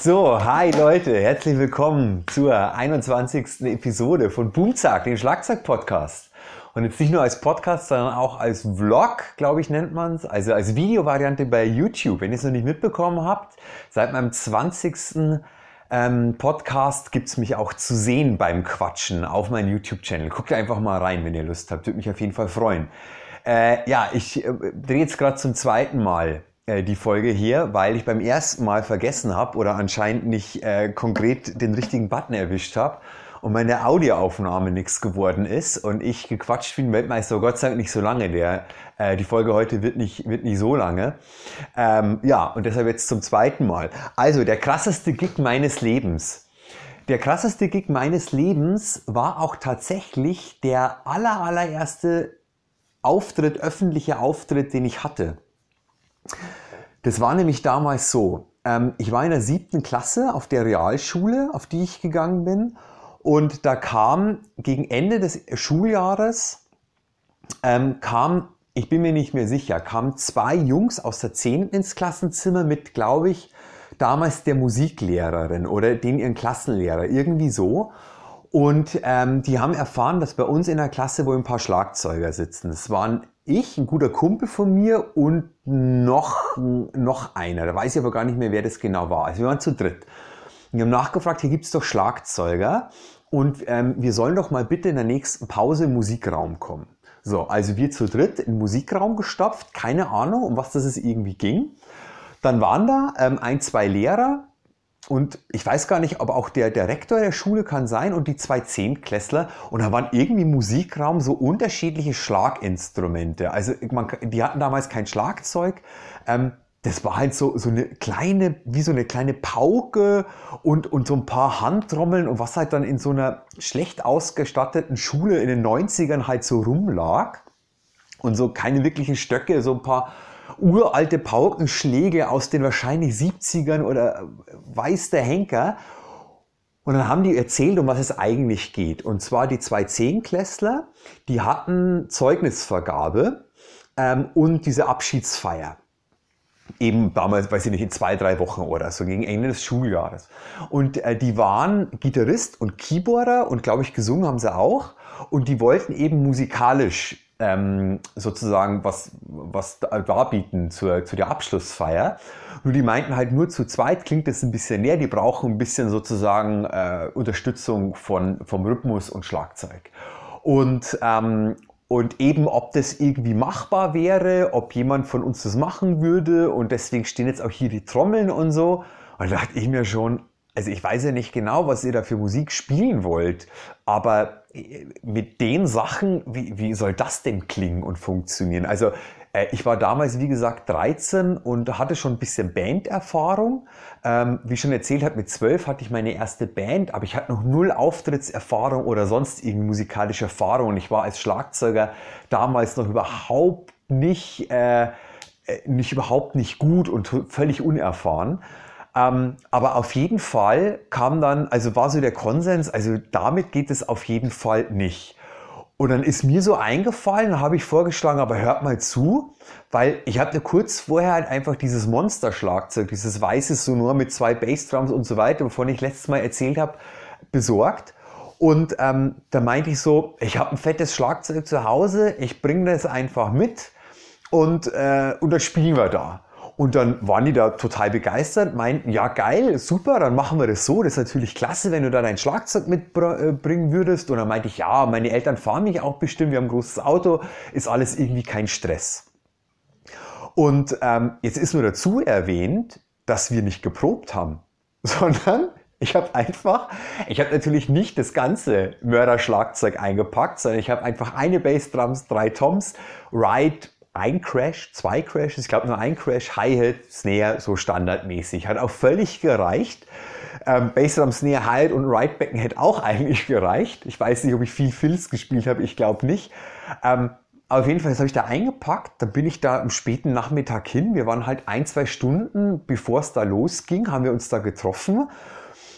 So, hi Leute, herzlich willkommen zur 21. Episode von Boomzack, dem Schlagzeug-Podcast. Und jetzt nicht nur als Podcast, sondern auch als Vlog, glaube ich, nennt man es. Also als Videovariante bei YouTube. Wenn ihr es noch nicht mitbekommen habt, seit meinem 20. Ähm, Podcast gibt es mich auch zu sehen beim Quatschen auf meinem YouTube-Channel. Guckt einfach mal rein, wenn ihr Lust habt. Würde mich auf jeden Fall freuen. Äh, ja, ich äh, drehe jetzt gerade zum zweiten Mal die Folge hier, weil ich beim ersten Mal vergessen habe oder anscheinend nicht äh, konkret den richtigen Button erwischt habe und meine Audioaufnahme nichts geworden ist und ich gequatscht bin, Weltmeister, Gott sei Dank nicht so lange, der, äh, die Folge heute wird nicht, wird nicht so lange. Ähm, ja, und deshalb jetzt zum zweiten Mal. Also, der krasseste Gig meines Lebens. Der krasseste Gig meines Lebens war auch tatsächlich der aller, allererste Auftritt, öffentliche Auftritt, den ich hatte. Das war nämlich damals so. Ähm, ich war in der siebten Klasse auf der Realschule, auf die ich gegangen bin. Und da kam gegen Ende des Schuljahres, ähm, kam, ich bin mir nicht mehr sicher, kamen zwei Jungs aus der 10. ins Klassenzimmer mit, glaube ich, damals der Musiklehrerin oder den ihren Klassenlehrer, irgendwie so. Und ähm, die haben erfahren, dass bei uns in der Klasse wohl ein paar Schlagzeuger sitzen. Das waren ich, ein guter Kumpel von mir und noch, noch einer. Da weiß ich aber gar nicht mehr, wer das genau war. Also wir waren zu dritt. Wir haben nachgefragt, hier gibt es doch Schlagzeuger und ähm, wir sollen doch mal bitte in der nächsten Pause im Musikraum kommen. So, also wir zu dritt den Musikraum gestopft, keine Ahnung, um was das irgendwie ging. Dann waren da ähm, ein, zwei Lehrer, und ich weiß gar nicht, ob auch der, der Rektor der Schule kann sein und die zwei Zehntklässler. Und da waren irgendwie im Musikraum so unterschiedliche Schlaginstrumente. Also man, die hatten damals kein Schlagzeug. Ähm, das war halt so, so eine kleine, wie so eine kleine Pauke und, und so ein paar Handtrommeln und was halt dann in so einer schlecht ausgestatteten Schule in den 90ern halt so rumlag. Und so keine wirklichen Stöcke, so ein paar uralte Paukenschläge aus den wahrscheinlich 70ern oder weiß der Henker. Und dann haben die erzählt, um was es eigentlich geht. Und zwar die zwei Zehnklässler, die hatten Zeugnisvergabe ähm, und diese Abschiedsfeier. Eben damals, weiß ich nicht, in zwei, drei Wochen oder so, gegen Ende des Schuljahres. Und äh, die waren Gitarrist und Keyboarder und glaube ich gesungen haben sie auch. Und die wollten eben musikalisch ähm, sozusagen was, was darbieten zur, zu der Abschlussfeier. Nur die meinten halt nur zu zweit klingt das ein bisschen näher, die brauchen ein bisschen sozusagen äh, Unterstützung von, vom Rhythmus und Schlagzeug. Und, ähm, und eben, ob das irgendwie machbar wäre, ob jemand von uns das machen würde. Und deswegen stehen jetzt auch hier die Trommeln und so. Und da dachte ich mir schon, also ich weiß ja nicht genau, was ihr da für Musik spielen wollt, aber äh, mit den Sachen, wie, wie soll das denn klingen und funktionieren? Also äh, ich war damals, wie gesagt, 13 und hatte schon ein bisschen Banderfahrung. Ähm, wie schon erzählt habe, mit 12 hatte ich meine erste Band, aber ich hatte noch null Auftrittserfahrung oder sonst irgendwie musikalische Erfahrung. Und ich war als Schlagzeuger damals noch überhaupt nicht, äh, äh nicht überhaupt nicht gut und völlig unerfahren. Ähm, aber auf jeden Fall kam dann, also war so der Konsens, also damit geht es auf jeden Fall nicht. Und dann ist mir so eingefallen, habe ich vorgeschlagen, aber hört mal zu, weil ich hatte kurz vorher halt einfach dieses Monster-Schlagzeug, dieses weiße Sonor mit zwei Bassdrums und so weiter, wovon ich letztes Mal erzählt habe, besorgt. Und ähm, da meinte ich so, ich habe ein fettes Schlagzeug zu Hause, ich bringe das einfach mit und, äh, und das spielen wir da. Und dann waren die da total begeistert, meinten, ja geil, super, dann machen wir das so. Das ist natürlich klasse, wenn du da dein Schlagzeug mitbringen würdest. Und dann meinte ich, ja, meine Eltern fahren mich auch bestimmt, wir haben ein großes Auto, ist alles irgendwie kein Stress. Und ähm, jetzt ist nur dazu erwähnt, dass wir nicht geprobt haben, sondern ich habe einfach, ich habe natürlich nicht das ganze Mörderschlagzeug eingepackt, sondern ich habe einfach eine Bassdrums, drei Toms, Ride, ein Crash, zwei Crashes, ich glaube nur ein Crash, Hi-Hat, Snare, so standardmäßig. Hat auch völlig gereicht. Ähm, Bassdrum, Snare, Hi-Hat und Right-Becken hätte auch eigentlich gereicht. Ich weiß nicht, ob ich viel Filz gespielt habe, ich glaube nicht. Ähm, auf jeden Fall, das habe ich da eingepackt. Dann bin ich da am späten Nachmittag hin. Wir waren halt ein, zwei Stunden, bevor es da losging, haben wir uns da getroffen.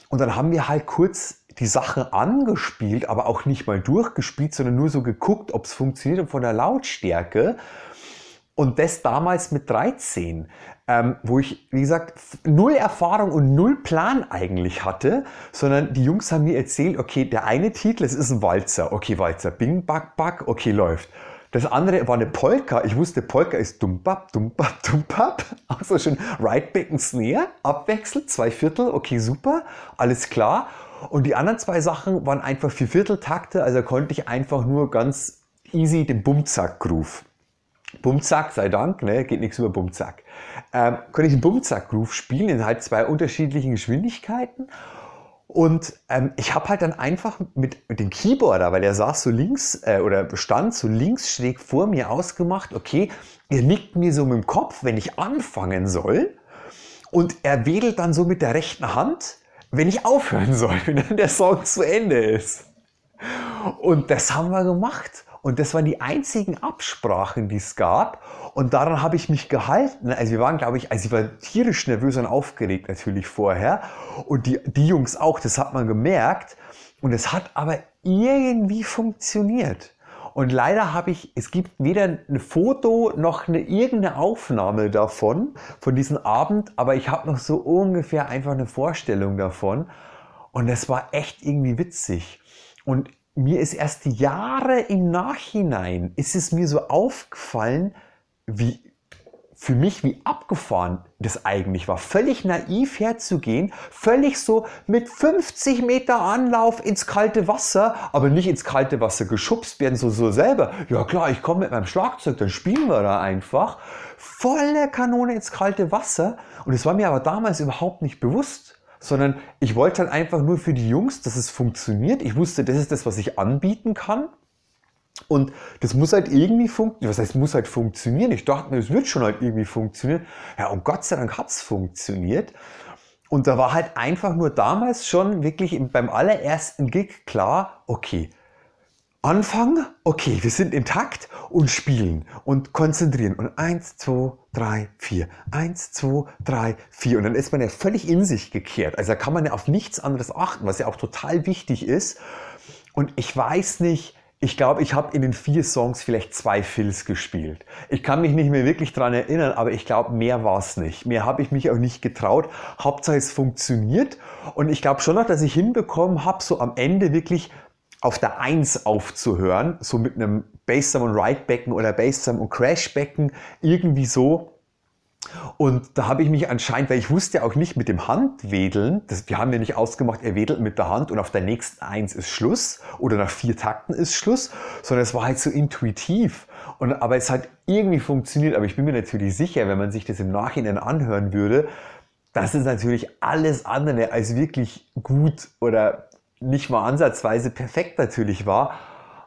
Und dann haben wir halt kurz die Sache angespielt, aber auch nicht mal durchgespielt, sondern nur so geguckt, ob es funktioniert und von der Lautstärke. Und das damals mit 13, ähm, wo ich, wie gesagt, null Erfahrung und null Plan eigentlich hatte, sondern die Jungs haben mir erzählt, okay, der eine Titel, es ist ein Walzer. Okay, Walzer, bing, back, back, okay, läuft. Das andere war eine Polka. Ich wusste, Polka ist dumpap, dumpap, dumpap. Also schon Right Back und Snare, abwechselt, zwei Viertel, okay, super, alles klar. Und die anderen zwei Sachen waren einfach vier Vierteltakte, also konnte ich einfach nur ganz easy den Bumzack-Groove. Bumzack, sei Dank, ne, geht nichts über Bumzack. Ähm, konnte ich den Bumzack-Groove spielen in halt zwei unterschiedlichen Geschwindigkeiten und ähm, ich habe halt dann einfach mit, mit dem Keyboarder, weil er saß so links äh, oder stand so links schräg vor mir ausgemacht, okay, er nickt mir so mit dem Kopf, wenn ich anfangen soll. Und er wedelt dann so mit der rechten Hand, wenn ich aufhören soll, wenn dann der Song zu Ende ist. Und das haben wir gemacht. Und das waren die einzigen Absprachen, die es gab. Und daran habe ich mich gehalten. Also wir waren, glaube ich, also ich war tierisch nervös und aufgeregt natürlich vorher. Und die, die Jungs auch, das hat man gemerkt. Und es hat aber irgendwie funktioniert. Und leider habe ich, es gibt weder ein Foto noch eine irgendeine Aufnahme davon, von diesem Abend, aber ich habe noch so ungefähr einfach eine Vorstellung davon. Und es war echt irgendwie witzig. Und mir ist erst Jahre im Nachhinein, ist es mir so aufgefallen, wie für mich, wie abgefahren das eigentlich war. Völlig naiv herzugehen, völlig so mit 50 Meter Anlauf ins kalte Wasser, aber nicht ins kalte Wasser geschubst werden, so, so selber. Ja klar, ich komme mit meinem Schlagzeug, dann spielen wir da einfach. Volle Kanone ins kalte Wasser. Und es war mir aber damals überhaupt nicht bewusst sondern ich wollte halt einfach nur für die Jungs, dass es funktioniert. Ich wusste, das ist das, was ich anbieten kann. Und das muss halt irgendwie funktionieren. Was heißt, muss halt funktionieren? Ich dachte mir, es wird schon halt irgendwie funktionieren. Ja, und Gott sei Dank hat es funktioniert. Und da war halt einfach nur damals schon wirklich beim allerersten Gig klar, okay, Anfang, okay, wir sind intakt und spielen und konzentrieren. Und eins, zwei, drei, vier. Eins, zwei, drei, vier. Und dann ist man ja völlig in sich gekehrt. Also da kann man ja auf nichts anderes achten, was ja auch total wichtig ist. Und ich weiß nicht, ich glaube, ich habe in den vier Songs vielleicht zwei Fills gespielt. Ich kann mich nicht mehr wirklich dran erinnern, aber ich glaube, mehr war es nicht. Mehr habe ich mich auch nicht getraut. Hauptsache es funktioniert. Und ich glaube schon noch, dass ich hinbekommen habe, so am Ende wirklich auf der Eins aufzuhören, so mit einem Bassdrum und Ride-Becken oder Bassdrum und Crash-Becken, irgendwie so. Und da habe ich mich anscheinend, weil ich wusste ja auch nicht mit dem Handwedeln, das, wir haben ja nicht ausgemacht, er wedelt mit der Hand und auf der nächsten Eins ist Schluss oder nach vier Takten ist Schluss, sondern es war halt so intuitiv. Und, aber es hat irgendwie funktioniert, aber ich bin mir natürlich sicher, wenn man sich das im Nachhinein anhören würde, dass es natürlich alles andere als wirklich gut oder nicht mal ansatzweise perfekt natürlich war,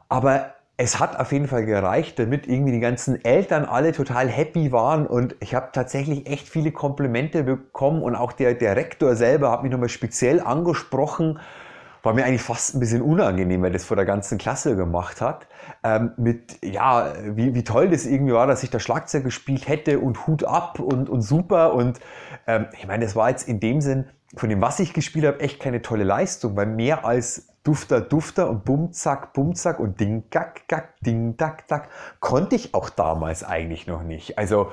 aber es hat auf jeden Fall gereicht, damit irgendwie die ganzen Eltern alle total happy waren und ich habe tatsächlich echt viele Komplimente bekommen und auch der, der Rektor selber hat mich nochmal speziell angesprochen, war mir eigentlich fast ein bisschen unangenehm, weil das vor der ganzen Klasse gemacht hat. Ähm, mit, ja, wie, wie toll das irgendwie war, dass ich da Schlagzeug gespielt hätte und Hut ab und, und super. Und ähm, ich meine, das war jetzt in dem Sinn, von dem, was ich gespielt habe, echt keine tolle Leistung, weil mehr als Dufter, Dufter und Bumzack, Bumzack und Ding, Gack, Gack, Ding, Dack, Dack, konnte ich auch damals eigentlich noch nicht. Also,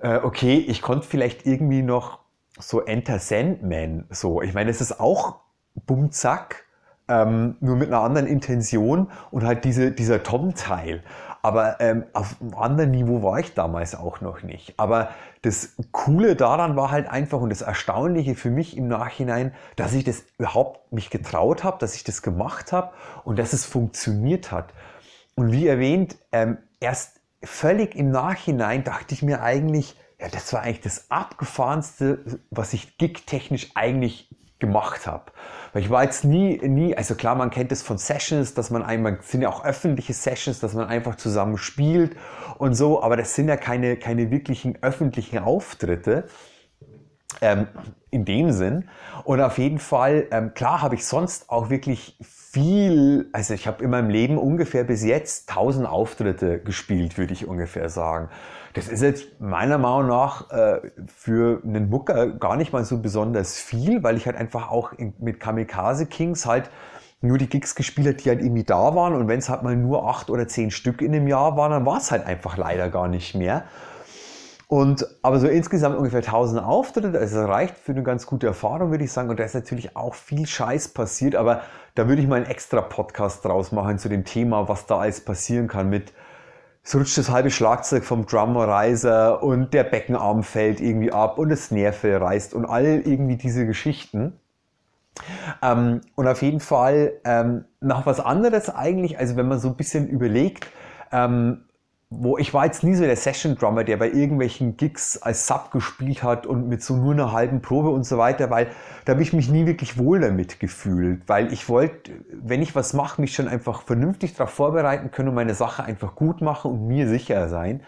äh, okay, ich konnte vielleicht irgendwie noch so Enter Sandman, so. Ich meine, es ist auch Bumzack, ähm, nur mit einer anderen Intention und halt diese, dieser Tom-Teil. Aber ähm, auf einem anderen Niveau war ich damals auch noch nicht. Aber das Coole daran war halt einfach und das Erstaunliche für mich im Nachhinein, dass ich das überhaupt mich getraut habe, dass ich das gemacht habe und dass es funktioniert hat. Und wie erwähnt, ähm, erst völlig im Nachhinein dachte ich mir eigentlich, ja, das war eigentlich das abgefahrenste, was ich gig-technisch eigentlich gemacht habe. Weil ich war jetzt nie, nie, also klar, man kennt es von Sessions, dass man einmal, sind ja auch öffentliche Sessions, dass man einfach zusammen spielt und so, aber das sind ja keine, keine wirklichen öffentlichen Auftritte. Ähm, in dem Sinn. Und auf jeden Fall, ähm, klar habe ich sonst auch wirklich viel, also ich habe in meinem Leben ungefähr bis jetzt 1000 Auftritte gespielt, würde ich ungefähr sagen. Das ist jetzt meiner Meinung nach äh, für einen Mucker gar nicht mal so besonders viel, weil ich halt einfach auch in, mit Kamikaze Kings halt nur die Gigs gespielt habe, die halt irgendwie da waren. Und wenn es halt mal nur acht oder zehn Stück in einem Jahr waren, dann war es halt einfach leider gar nicht mehr. Und, aber so insgesamt ungefähr 1000 Auftritte, also reicht für eine ganz gute Erfahrung, würde ich sagen. Und da ist natürlich auch viel Scheiß passiert, aber da würde ich mal einen extra Podcast draus machen zu dem Thema, was da alles passieren kann mit, es rutscht das halbe Schlagzeug vom Drummer Riser und der Beckenarm fällt irgendwie ab und das Nerve reißt und all irgendwie diese Geschichten. Ähm, und auf jeden Fall ähm, noch was anderes eigentlich, also wenn man so ein bisschen überlegt, ähm, wo ich war jetzt nie so der Session Drummer, der bei irgendwelchen Gigs als Sub gespielt hat und mit so nur einer halben Probe und so weiter, weil da habe ich mich nie wirklich wohl damit gefühlt, weil ich wollte, wenn ich was mache, mich schon einfach vernünftig darauf vorbereiten können und meine Sache einfach gut machen und mir sicher sein.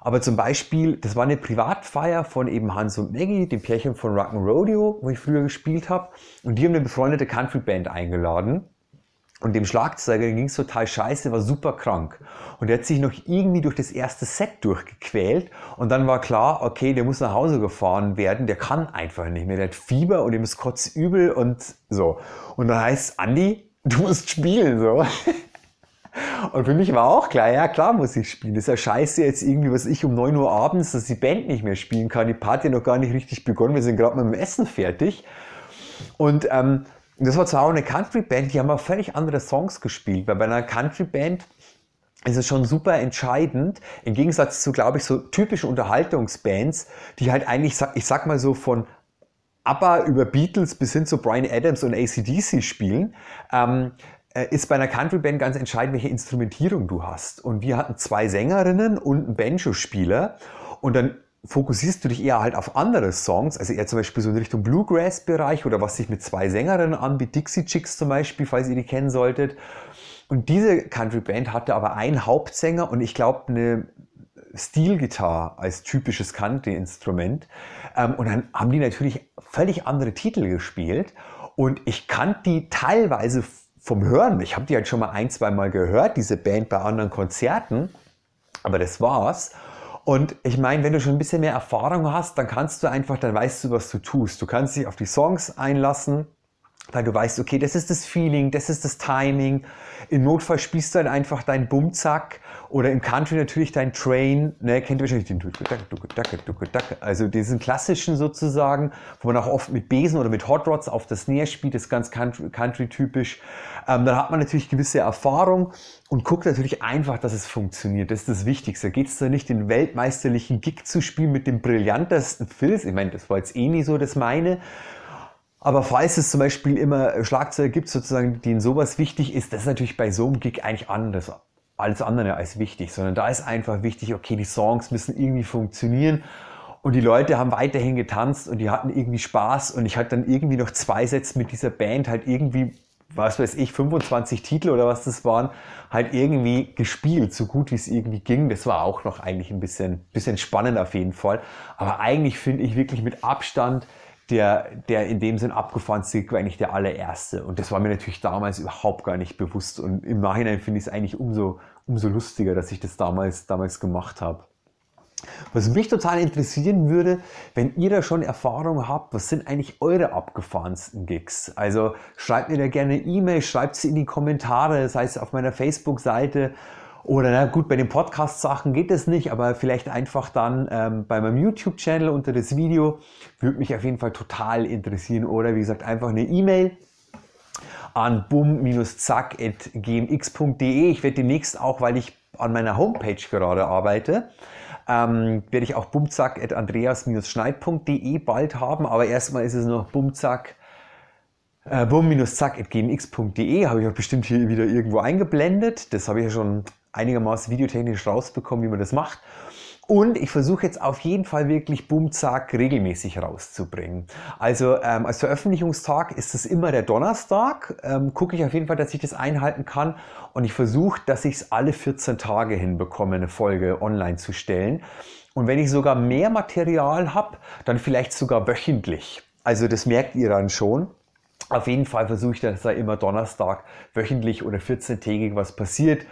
Aber zum Beispiel, das war eine Privatfeier von eben Hans und Maggie, dem Pärchen von Rock'n'Rodeo, wo ich früher gespielt habe. Und die haben eine befreundete Country-Band eingeladen. Und dem Schlagzeuger ging es total scheiße, war super krank. Und er hat sich noch irgendwie durch das erste Set durchgequält. Und dann war klar, okay, der muss nach Hause gefahren werden, der kann einfach nicht mehr. Der hat Fieber und ihm ist kotzübel und so. Und dann heißt Andi, du musst spielen, so. Und für mich war auch klar, ja klar muss ich spielen. Das ist ja scheiße jetzt irgendwie, was ich um 9 Uhr abends, dass die Band nicht mehr spielen kann. Die Party noch gar nicht richtig begonnen, wir sind gerade mit dem Essen fertig. Und ähm, das war zwar auch eine Country-Band, die haben auch völlig andere Songs gespielt, weil bei einer Country-Band ist es schon super entscheidend, im Gegensatz zu, glaube ich, so typischen Unterhaltungsbands, die halt eigentlich, ich sag mal so von ABBA über Beatles bis hin zu Brian Adams und ACDC spielen, ähm, äh, ist bei einer Country-Band ganz entscheidend, welche Instrumentierung du hast. Und wir hatten zwei Sängerinnen und einen Banjo-Spieler. Und dann fokussierst du dich eher halt auf andere Songs, also eher zum Beispiel so in Richtung Bluegrass-Bereich oder was sich mit zwei Sängerinnen an, wie Dixie Chicks zum Beispiel, falls ihr die kennen solltet. Und diese Country-Band hatte aber einen Hauptsänger und ich glaube eine Steel-Gitarre als typisches Country-Instrument. Ähm, und dann haben die natürlich völlig andere Titel gespielt und ich kannte die teilweise vom Hören. Ich habe die halt schon mal ein, zwei Mal gehört, diese Band bei anderen Konzerten, aber das war's. Und ich meine, wenn du schon ein bisschen mehr Erfahrung hast, dann kannst du einfach, dann weißt du, was du tust. Du kannst dich auf die Songs einlassen, weil du weißt, okay, das ist das Feeling, das ist das Timing. Im Notfall spielst du dann einfach deinen Bumzack oder im Country natürlich dein Train. Ne, kennt ihr wahrscheinlich den Also diesen klassischen sozusagen, wo man auch oft mit Besen oder mit Hot Rods auf das Snare spielt, ist ganz Country-typisch. Ähm, dann hat man natürlich gewisse Erfahrung und guckt natürlich einfach, dass es funktioniert. Das ist das Wichtigste. Geht es da nicht, den weltmeisterlichen Gig zu spielen mit dem brillantesten Filz? Ich meine, das war jetzt eh nie so das meine. Aber falls es zum Beispiel immer Schlagzeuger gibt, sozusagen, denen sowas wichtig ist, das ist natürlich bei so einem Gig eigentlich anders. Alles andere als wichtig, sondern da ist einfach wichtig, okay, die Songs müssen irgendwie funktionieren. Und die Leute haben weiterhin getanzt und die hatten irgendwie Spaß. Und ich hatte dann irgendwie noch zwei Sätze mit dieser Band halt irgendwie was weiß ich, 25 Titel oder was das waren, halt irgendwie gespielt, so gut wie es irgendwie ging. Das war auch noch eigentlich ein bisschen, bisschen spannend auf jeden Fall. Aber eigentlich finde ich wirklich mit Abstand der, der in dem Sinn abgefahrenste Gig war eigentlich der allererste. Und das war mir natürlich damals überhaupt gar nicht bewusst. Und im Nachhinein finde ich es eigentlich umso, umso lustiger, dass ich das damals, damals gemacht habe. Was mich total interessieren würde, wenn ihr da schon Erfahrung habt, was sind eigentlich eure abgefahrensten Gigs? Also schreibt mir da gerne E-Mail, schreibt sie in die Kommentare, sei es auf meiner Facebook-Seite oder na gut, bei den Podcast-Sachen geht es nicht, aber vielleicht einfach dann ähm, bei meinem YouTube-Channel unter das Video. Würde mich auf jeden Fall total interessieren. Oder wie gesagt, einfach eine E-Mail an bum-zack.gmx.de. Ich werde demnächst auch, weil ich an meiner Homepage gerade arbeite, ähm, werde ich auch bumzack.andreas-schneid.de bald haben, aber erstmal ist es noch bumzack äh, bum-zack.gmx.de habe ich auch bestimmt hier wieder irgendwo eingeblendet. Das habe ich ja schon einigermaßen videotechnisch rausbekommen, wie man das macht. Und ich versuche jetzt auf jeden Fall wirklich Bumzack regelmäßig rauszubringen. Also ähm, als Veröffentlichungstag ist es immer der Donnerstag. Ähm, Gucke ich auf jeden Fall, dass ich das einhalten kann. Und ich versuche, dass ich es alle 14 Tage hinbekomme, eine Folge online zu stellen. Und wenn ich sogar mehr Material habe, dann vielleicht sogar wöchentlich. Also das merkt ihr dann schon. Auf jeden Fall versuche ich, dass da immer Donnerstag wöchentlich oder 14-tägig was passiert.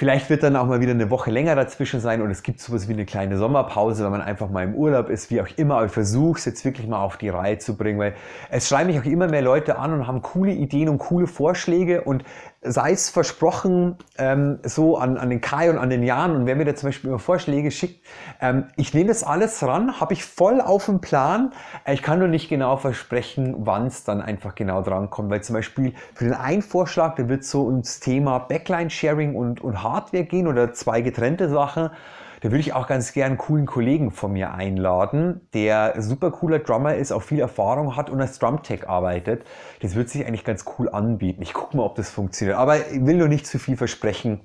Vielleicht wird dann auch mal wieder eine Woche länger dazwischen sein und es gibt sowas wie eine kleine Sommerpause, wenn man einfach mal im Urlaub ist, wie auch immer. Aber ich versuche es jetzt wirklich mal auf die Reihe zu bringen, weil es schreiben mich auch immer mehr Leute an und haben coole Ideen und coole Vorschläge und sei es versprochen, ähm, so an, an den Kai und an den Jan und wer mir da zum Beispiel immer Vorschläge schickt, ähm, ich nehme das alles ran, habe ich voll auf dem Plan. Äh, ich kann nur nicht genau versprechen, wann es dann einfach genau dran kommt, weil zum Beispiel für den einen Vorschlag, da wird so ums Thema Backline-Sharing und, und Hardware gehen oder zwei getrennte Sachen. Da würde ich auch ganz gern einen coolen Kollegen von mir einladen, der super cooler Drummer ist, auch viel Erfahrung hat und als Drumtech arbeitet. Das wird sich eigentlich ganz cool anbieten. Ich gucke mal, ob das funktioniert. Aber ich will nur nicht zu viel versprechen.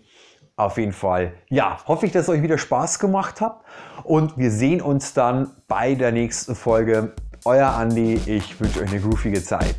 Auf jeden Fall. Ja, hoffe ich, dass es euch wieder Spaß gemacht hat. Und wir sehen uns dann bei der nächsten Folge. Euer Andi, ich wünsche euch eine groovige Zeit.